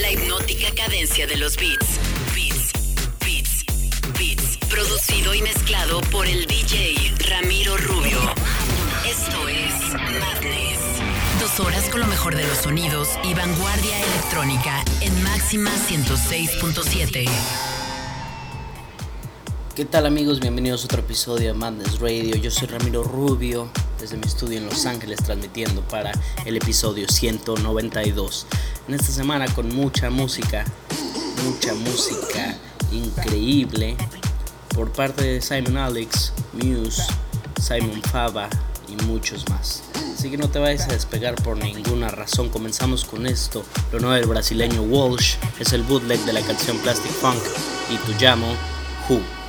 La hipnótica cadencia de los beats. Beats, beats, beats. Producido y mezclado por el DJ Ramiro Rubio. Esto es Madness. Dos horas con lo mejor de los sonidos y vanguardia electrónica en máxima 106.7. ¿Qué tal amigos? Bienvenidos a otro episodio de Madness Radio. Yo soy Ramiro Rubio desde mi estudio en Los Ángeles transmitiendo para el episodio 192. En esta semana con mucha música, mucha música increíble por parte de Simon Alex, Muse, Simon Fava y muchos más. Así que no te vayas a despegar por ninguna razón. Comenzamos con esto. Lo nuevo del brasileño Walsh es el bootleg de la canción Plastic Funk y tu llamo Who.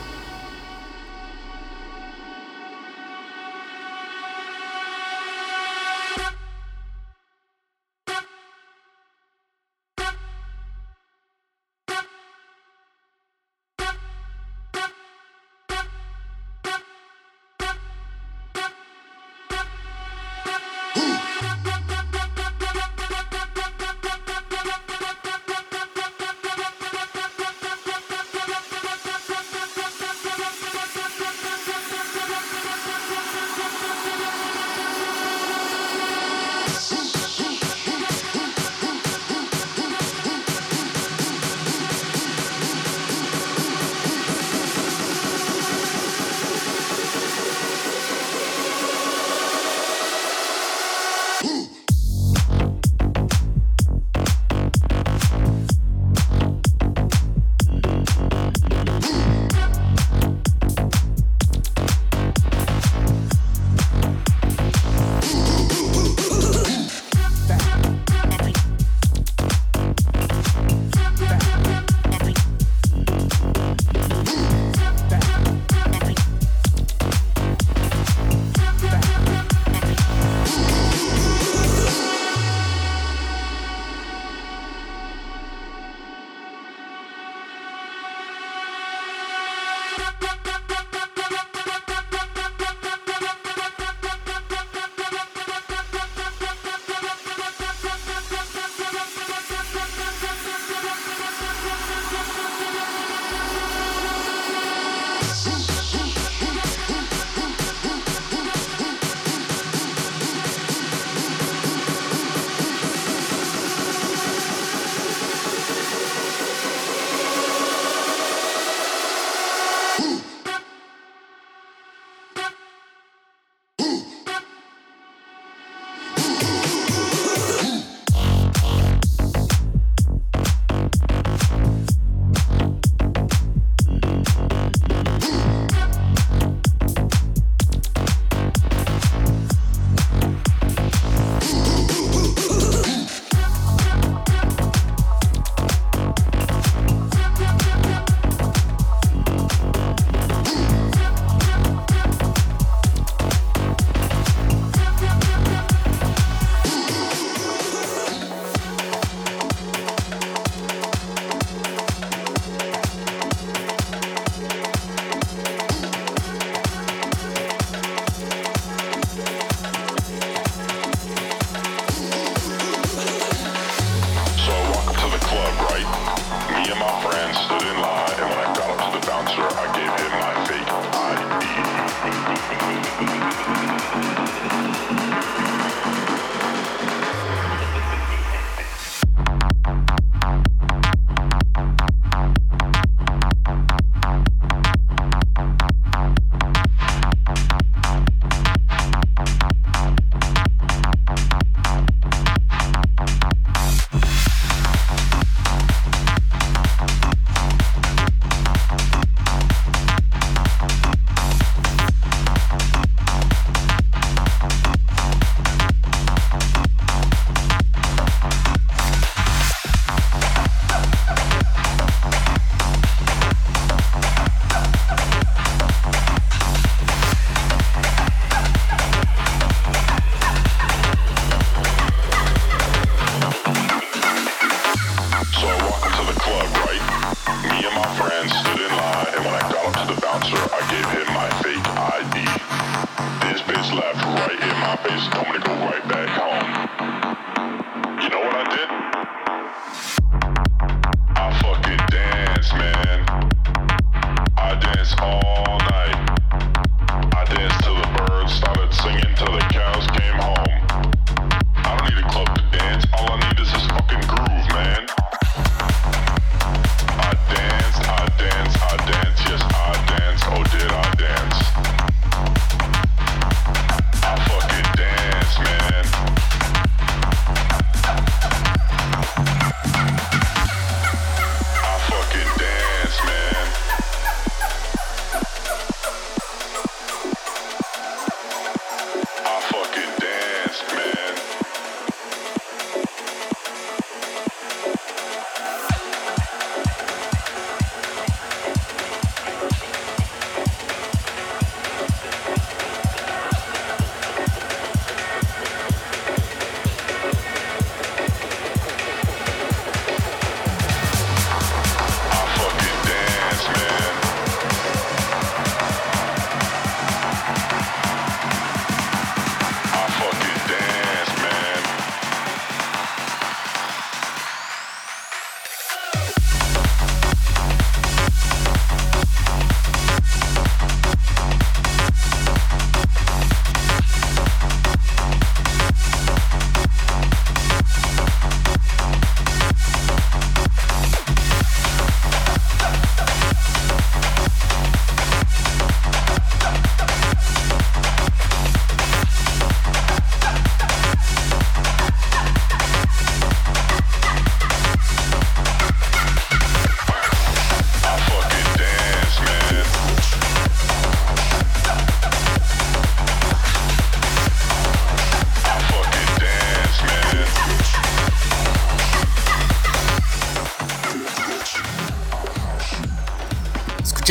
right.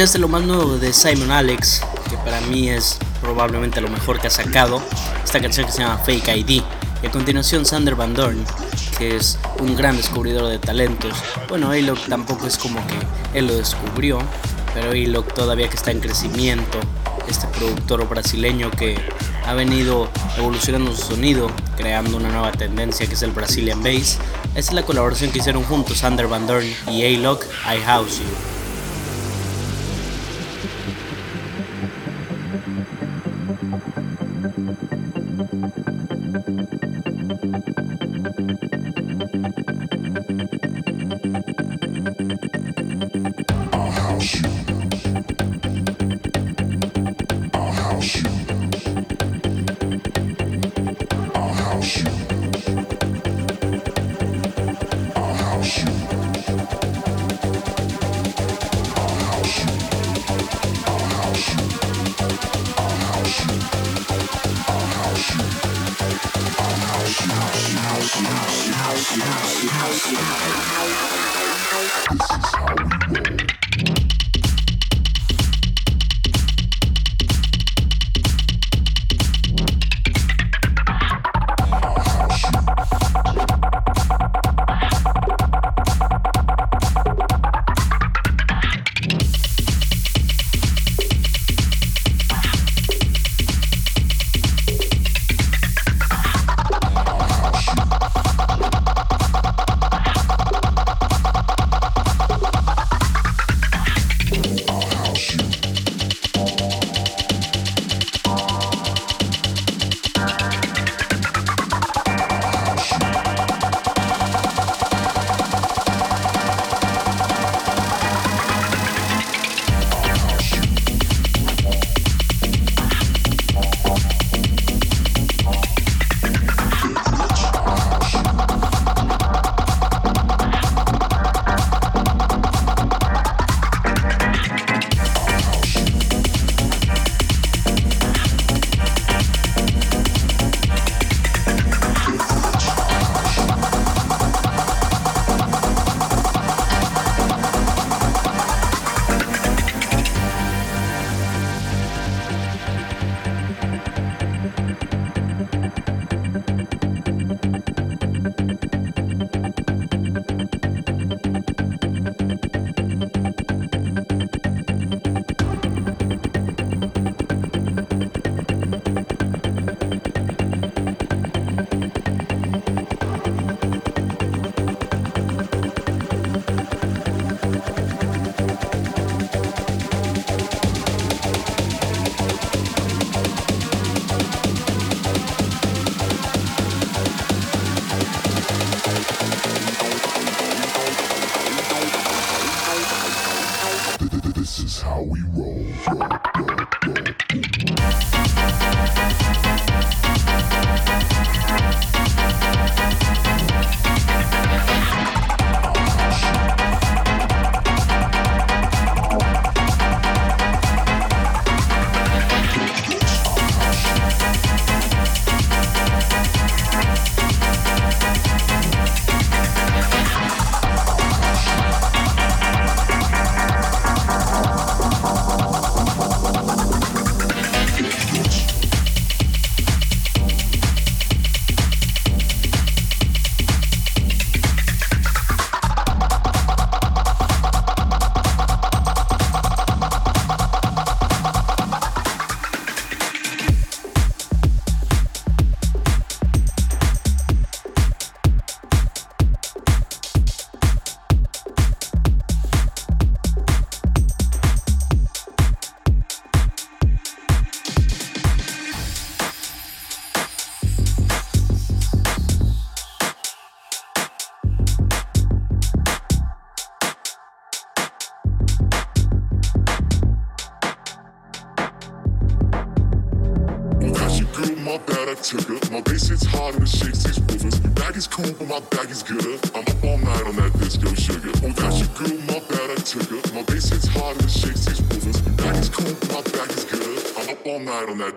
Escuchaste lo más nuevo de Simon Alex, que para mí es probablemente lo mejor que ha sacado. Esta canción que se llama Fake ID. Y a continuación Sander Van Dorn, que es un gran descubridor de talentos. Bueno, a tampoco es como que él lo descubrió, pero Alok todavía que está en crecimiento, este productor brasileño que ha venido evolucionando su sonido, creando una nueva tendencia que es el Brazilian Bass. Esta es la colaboración que hicieron juntos Sander Van Dorn y A-Lock, I House You.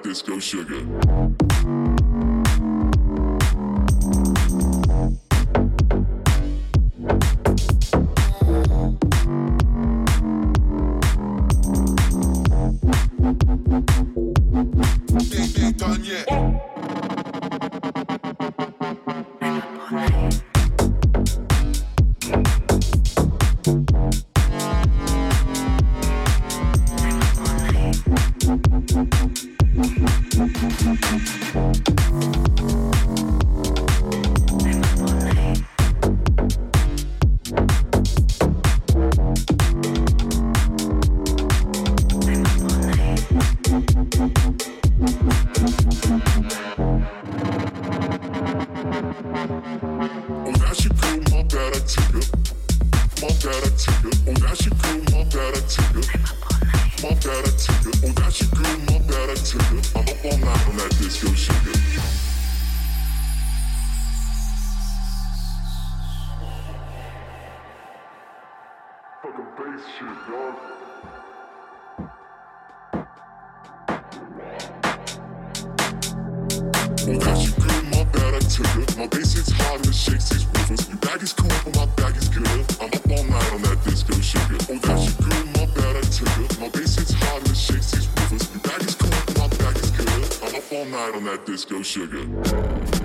Disco sugar. Well, cause you good, my bad, I took it. My bass hits hard and shakes these woofers. Your bag is cool, but my bag is good. I'm up all night on that disco sugar. Oh, cause you good, my bad, I took it. My bass hits hard and shakes these woofers. Your bag is cool, but my bag is good. I'm up all night on that disco sugar.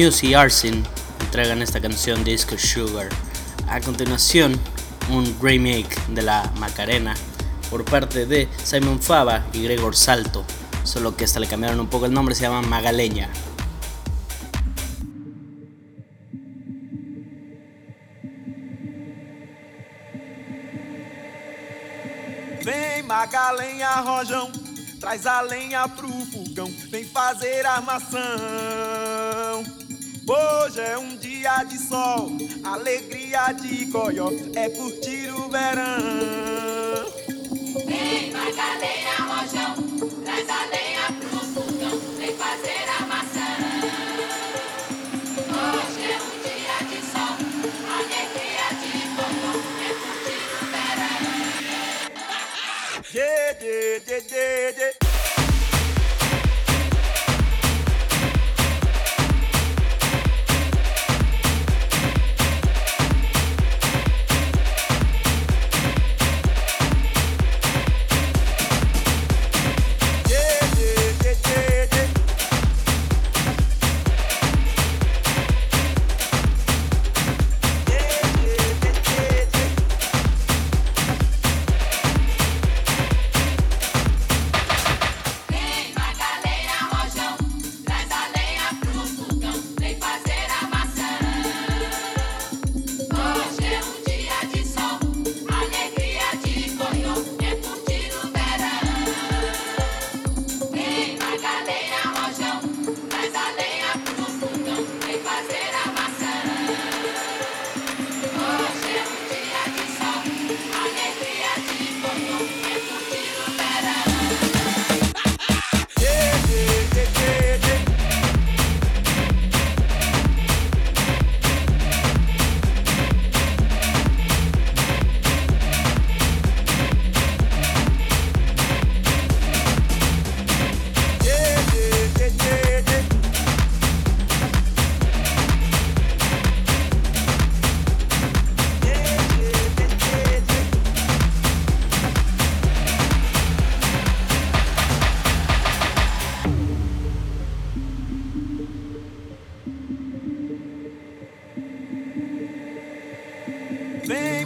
Muse y Arsin entregan esta canción Disco Sugar. A continuación, un remake de la Macarena por parte de Simon Fava y Gregor Salto, solo que esta le cambiaron un poco el nombre, se llama Magaleña. Vem Magalenha Rojão, traz a lenha pro fogão, vem fazer armação. Hoje é um dia de sol, alegria de goió, é curtir o verão. Vem Magalhães Rojão, traz a lenha pro fogão, vem fazer a maçã. Hoje é um dia de sol, alegria de fogão, é curtir o verão. Yeah, yeah, yeah, yeah. Yeah,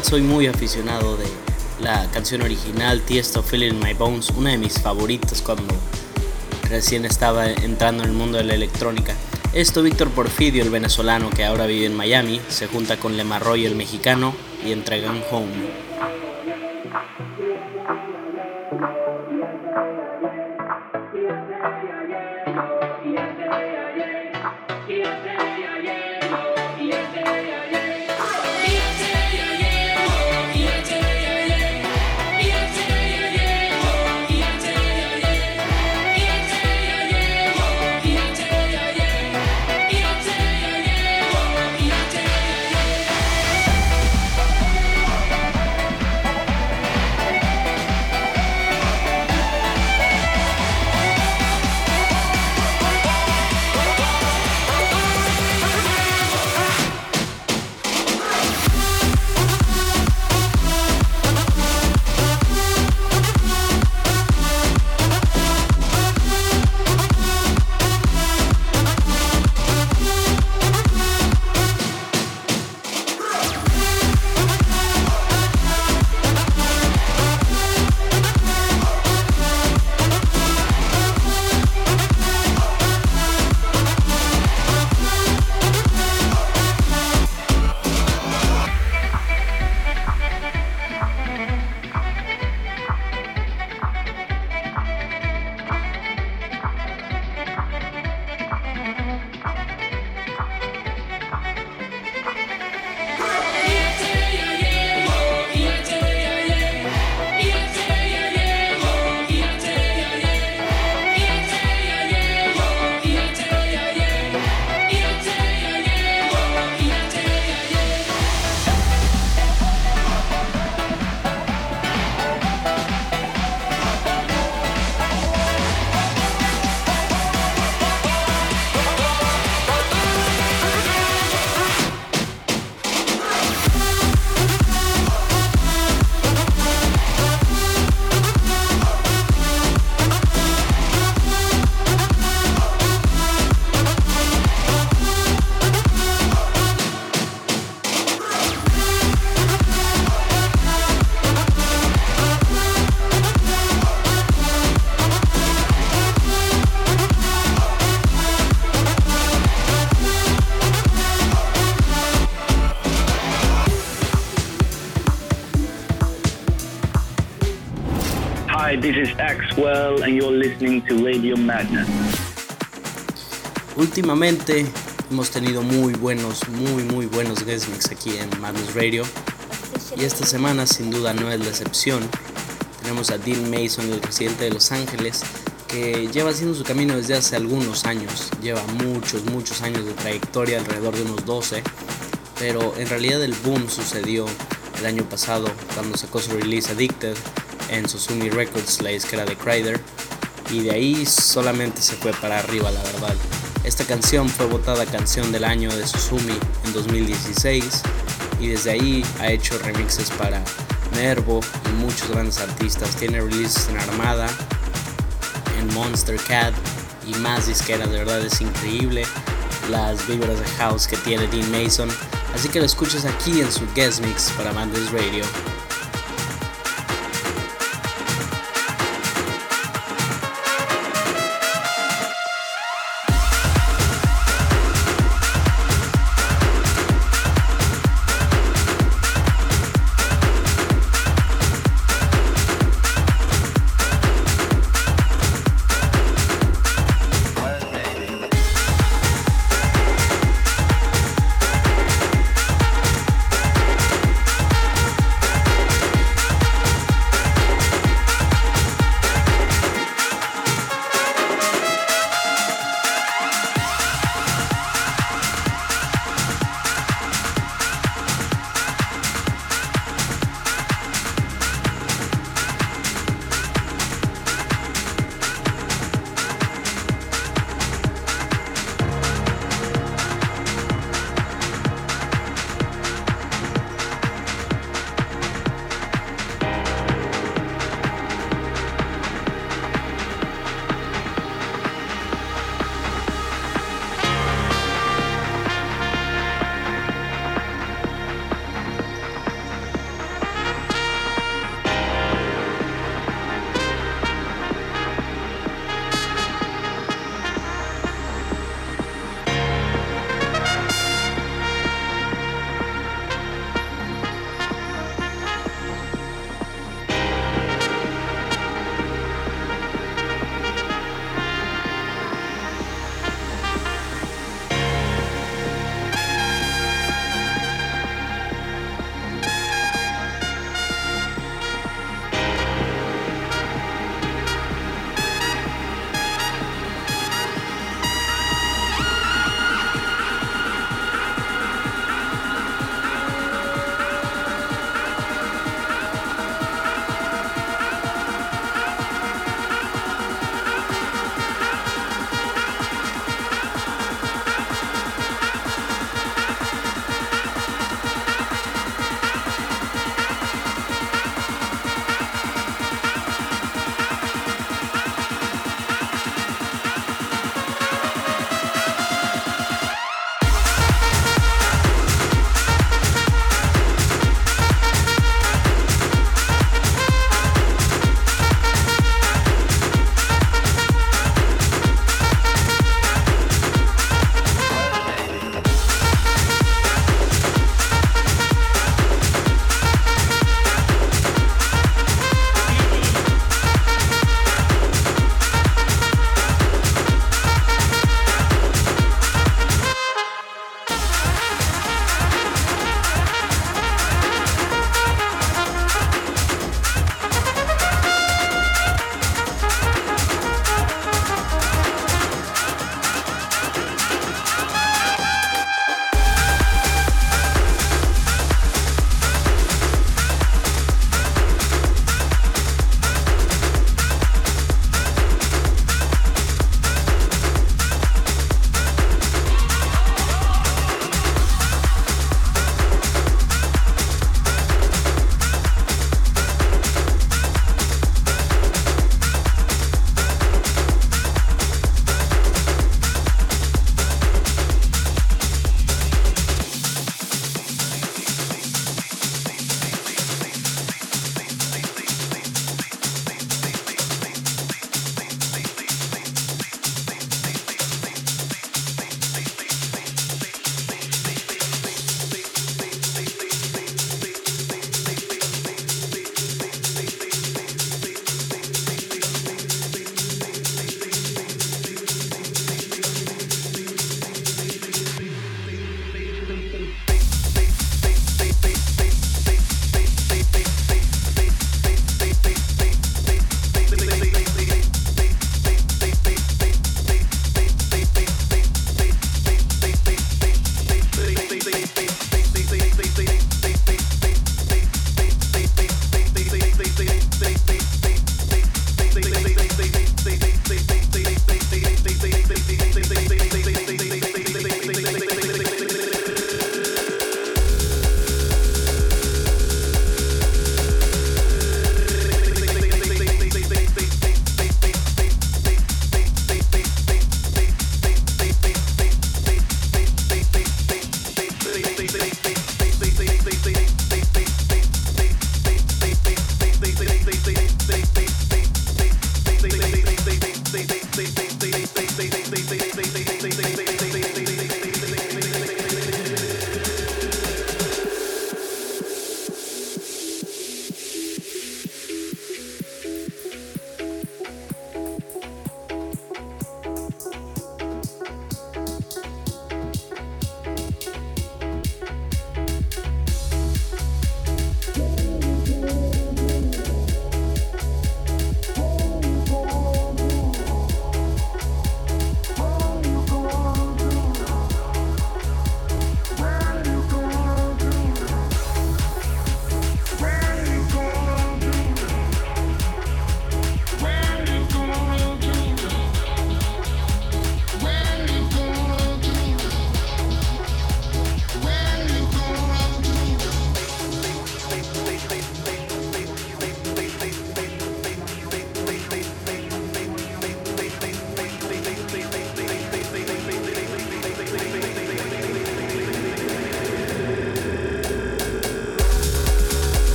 Soy muy aficionado de la canción original Tiesto Feeling My Bones, una de mis favoritas cuando recién estaba entrando en el mundo de la electrónica. Esto Víctor Porfidio, el venezolano que ahora vive en Miami, se junta con Lemarroy, el mexicano, y entregan Home. This is Axwell and you're listening to Radio Madness. Últimamente hemos tenido muy buenos, muy muy buenos guest mix aquí en Madness Radio y esta semana sin duda no es la excepción. Tenemos a Dean Mason, el residente de Los Ángeles, que lleva haciendo su camino desde hace algunos años, lleva muchos, muchos años de trayectoria, alrededor de unos 12, pero en realidad el boom sucedió el año pasado cuando sacó su release Addicted en Susumi Records, la disquera de Kryder, y de ahí solamente se fue para arriba, la verdad. Esta canción fue votada canción del año de Susumi en 2016 y desde ahí ha hecho remixes para Nervo y muchos grandes artistas. Tiene releases en Armada, en Monster Cat y más disqueras, de verdad es increíble las vibras de house que tiene Dean Mason. Así que lo escuchas aquí en su guest mix para Bandes Radio.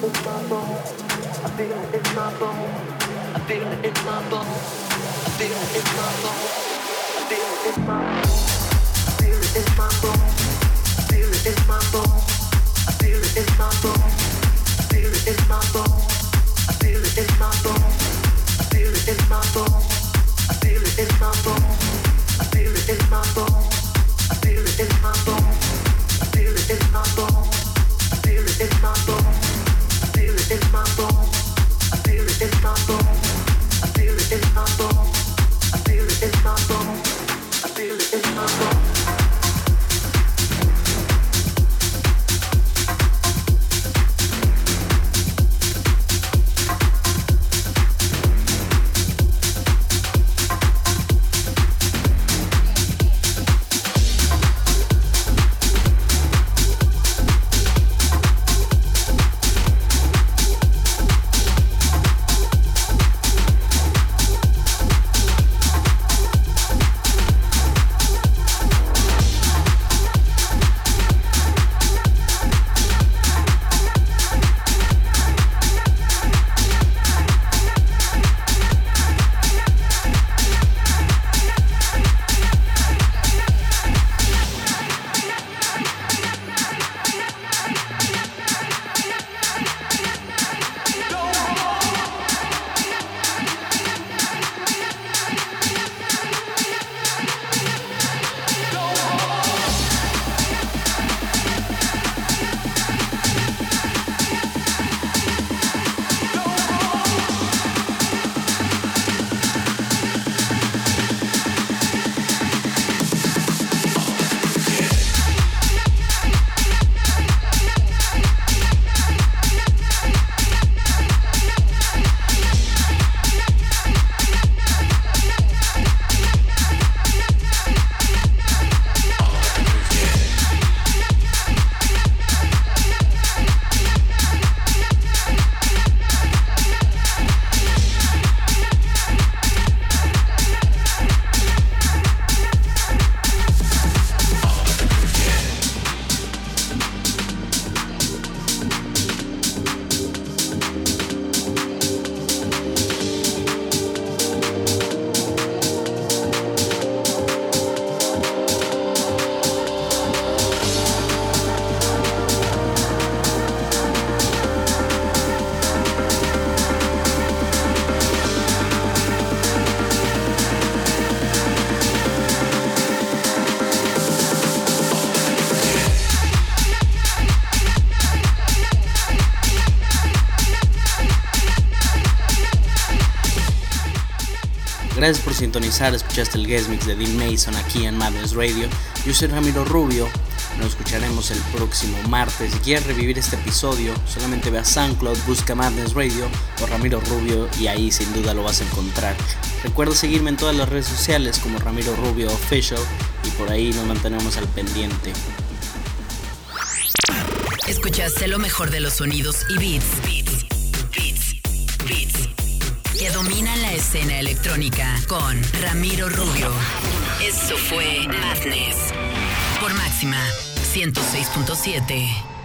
I feel it in my soul. It's my soul. sintonizar, escuchaste el guest mix de Dean Mason aquí en Madness Radio. Yo soy Ramiro Rubio. Nos escucharemos el próximo martes. Si quieres revivir este episodio, solamente ve a SoundCloud, busca Madness Radio o Ramiro Rubio y ahí sin duda lo vas a encontrar. Recuerda seguirme en todas las redes sociales como Ramiro Rubio Official y por ahí nos mantenemos al pendiente. Escuchaste lo mejor de los sonidos y beats. escena electrónica con Ramiro Rubio. Eso fue Madness por Máxima 106.7.